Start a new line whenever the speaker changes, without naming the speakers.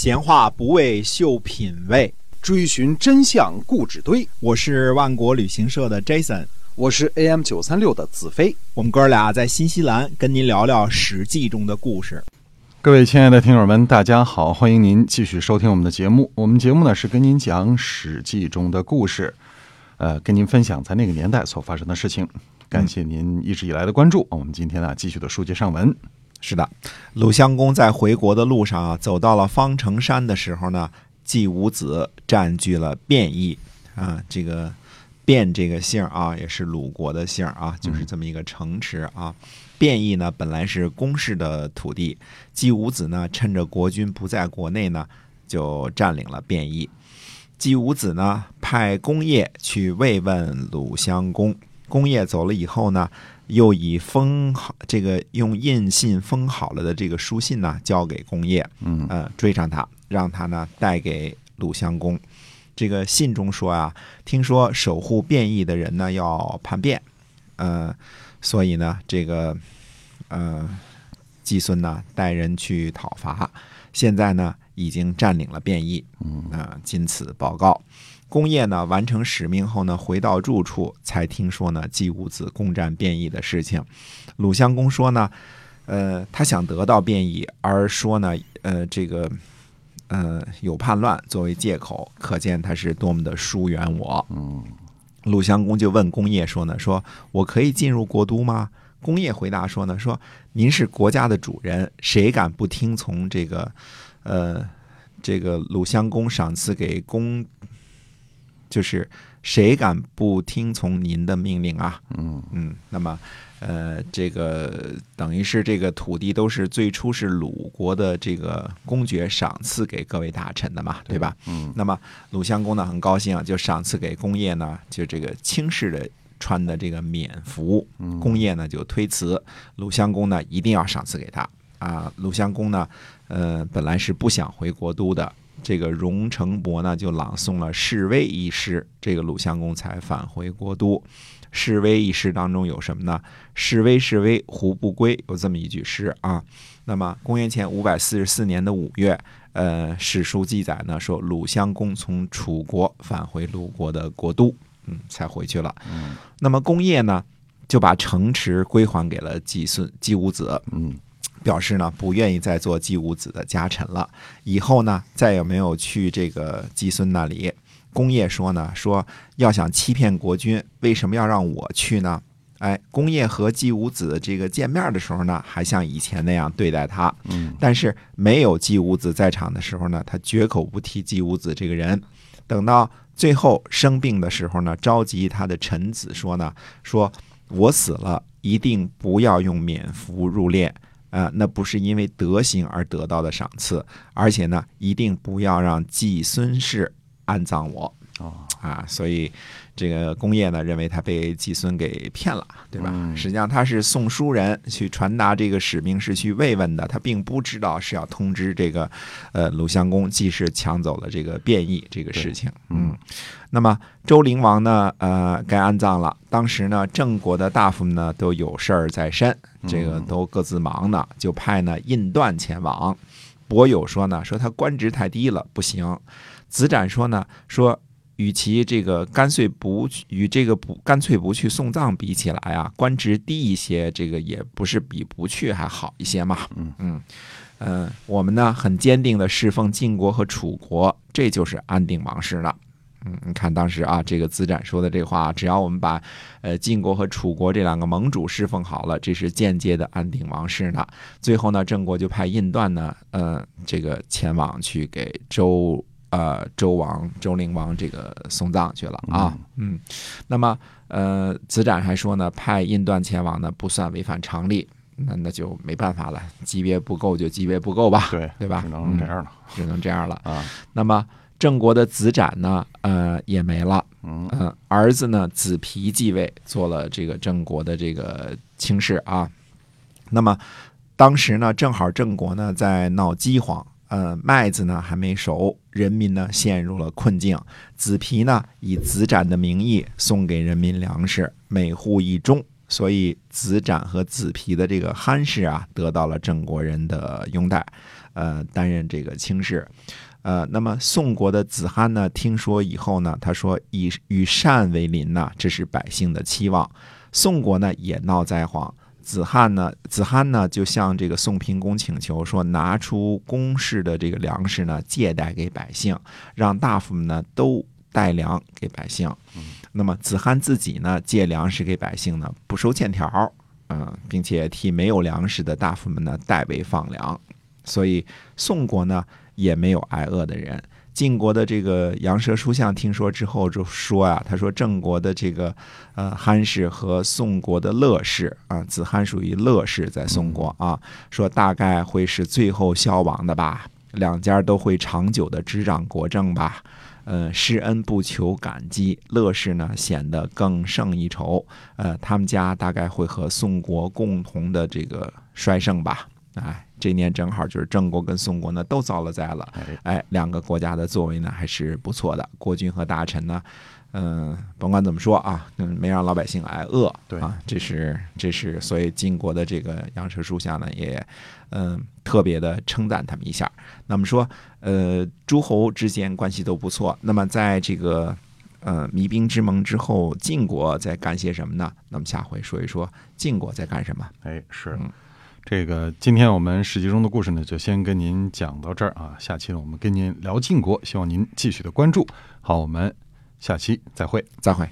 闲话不为秀品味，
追寻真相故纸堆。
我是万国旅行社的 Jason，
我是 AM 九三六的子飞。
我们哥俩在新西兰跟您聊聊《史记》中的故事。
各位亲爱的听友们，大家好，欢迎您继续收听我们的节目。我们节目呢是跟您讲《史记》中的故事，呃，跟您分享在那个年代所发生的事情。感谢您一直以来的关注。我们今天呢继续的书接上文。
是的，鲁襄公在回国的路上啊，走到了方城山的时候呢，季武子占据了卞邑啊，这个卞这个姓啊，也是鲁国的姓啊，就是这么一个城池啊。卞邑呢，本来是公氏的土地，季武子呢，趁着国君不在国内呢，就占领了卞邑。季武子呢，派公业去慰问鲁襄公。公业走了以后呢。又以封好这个用印信封好了的这个书信呢，交给公业，
嗯，
呃，追上他，让他呢带给鲁襄公。这个信中说啊，听说守护变异的人呢要叛变，呃，所以呢，这个呃，季孙呢带人去讨伐，现在呢已经占领了变异，
嗯，
啊，仅此报告。工业呢完成使命后呢，回到住处才听说呢季武子攻占变异的事情。鲁襄公说呢，呃，他想得到变异，而说呢，呃，这个，呃，有叛乱作为借口，可见他是多么的疏远我。
嗯，
鲁襄公就问工业说呢，说我可以进入国都吗？工业回答说呢，说您是国家的主人，谁敢不听从这个，呃，这个鲁襄公赏赐给公。就是谁敢不听从您的命令啊？
嗯
嗯，那么，呃，这个等于是这个土地都是最初是鲁国的这个公爵赏赐给各位大臣的嘛，对吧？
嗯，
那么鲁襄公呢很高兴啊，就赏赐给公业呢，就这个轻视的穿的这个冕服，公业呢就推辞，鲁襄公呢一定要赏赐给他啊。鲁襄公呢，呃，本来是不想回国都的。这个荣成伯呢，就朗诵了《示威》一诗，这个鲁襄公才返回国都。《示威》一诗当中有什么呢？“示威，示威，胡不归？”有这么一句诗啊。那么，公元前五百四十四年的五月，呃，史书记载呢，说鲁襄公从楚国返回鲁国的国都，嗯，才回去了。
嗯。
那么，公业呢，就把城池归还给了季孙季武子。
嗯。
表示呢不愿意再做季武子的家臣了，以后呢再也没有去这个季孙那里。公业说呢说要想欺骗国君，为什么要让我去呢？哎，公业和季武子这个见面的时候呢，还像以前那样对待他。
嗯，
但是没有季武子在场的时候呢，他绝口不提季武子这个人。等到最后生病的时候呢，召集他的臣子说呢，说我死了一定不要用冕服入殓。呃，那不是因为德行而得到的赏赐，而且呢，一定不要让季孙氏安葬我。
哦，
啊，所以这个公业呢认为他被季孙给骗了，对吧？
嗯
实际上他是送书人去传达这个使命，是去慰问的，他并不知道是要通知这个呃鲁襄公季氏抢走了这个变异这个事情。
嗯，
那么周灵王呢，呃，该安葬了。当时呢，郑国的大夫们呢都有事儿在身，这个都各自忙呢，就派呢印段前往。伯友说呢，说他官职太低了，不行。子展说呢，说。与其这个干脆不去与这个不干脆不去送葬比起来啊，官职低一些，这个也不是比不去还好一些嘛。
嗯
嗯呃，我们呢很坚定的侍奉晋国和楚国，这就是安定王室了。嗯，你看当时啊，这个子展说的这话，只要我们把呃晋国和楚国这两个盟主侍奉好了，这是间接的安定王室呢。最后呢，郑国就派印段呢，呃，这个前往去给周。呃，周王、周灵王这个送葬去了啊，嗯，那么呃，子展还说呢，派印段前往呢不算违反常理，那那就没办法了，级别不够就级别不够吧，
对
对吧？
只能这样了，
只能这样了
啊。
那么郑国的子展呢，呃，也没了，
嗯
嗯，儿子呢子皮继位，做了这个郑国的这个卿士啊。那么当时呢，正好郑国呢在闹饥荒。呃，麦子呢还没熟，人民呢陷入了困境。子皮呢以子展的名义送给人民粮食，每户一钟，所以子展和子皮的这个憨氏啊，得到了郑国人的拥戴。呃担任这个卿士。呃，那么宋国的子罕呢，听说以后呢，他说以与善为邻呐，这是百姓的期望。宋国呢也闹灾荒，子罕呢，子罕呢就向这个宋平公请求说，拿出公事的这个粮食呢，借贷给百姓，让大夫们呢都带粮给百姓。那么子罕自己呢，借粮食给百姓呢，不收欠条，嗯，并且替没有粮食的大夫们呢代为放粮，所以宋国呢也没有挨饿的人。晋国的这个杨蛇书相听说之后就说啊，他说郑国的这个呃憨氏和宋国的乐氏啊，子罕属于乐氏，在宋国啊，说大概会是最后消亡的吧，两家都会长久的执掌国政吧。呃，施恩不求感激，乐氏呢显得更胜一筹。呃，他们家大概会和宋国共同的这个衰盛吧。哎，这年正好就是郑国跟宋国呢都遭了灾了。
哎，
哎，两个国家的作为呢还是不错的，国君和大臣呢，嗯、甭管怎么说啊，嗯，没让老百姓挨饿，
对
啊，这是这是，所以晋国的这个杨舌书下呢也，嗯、特别的称赞他们一下。那么说，呃，诸侯之间关系都不错，那么在这个。呃，弭兵之盟之后，晋国在干些什么呢？那么下回说一说晋国在干什么。
哎，是
嗯
这个。今天我们史记中的故事呢，就先跟您讲到这儿啊。下期呢，我们跟您聊晋国，希望您继续的关注。好，我们下期再会。
再会。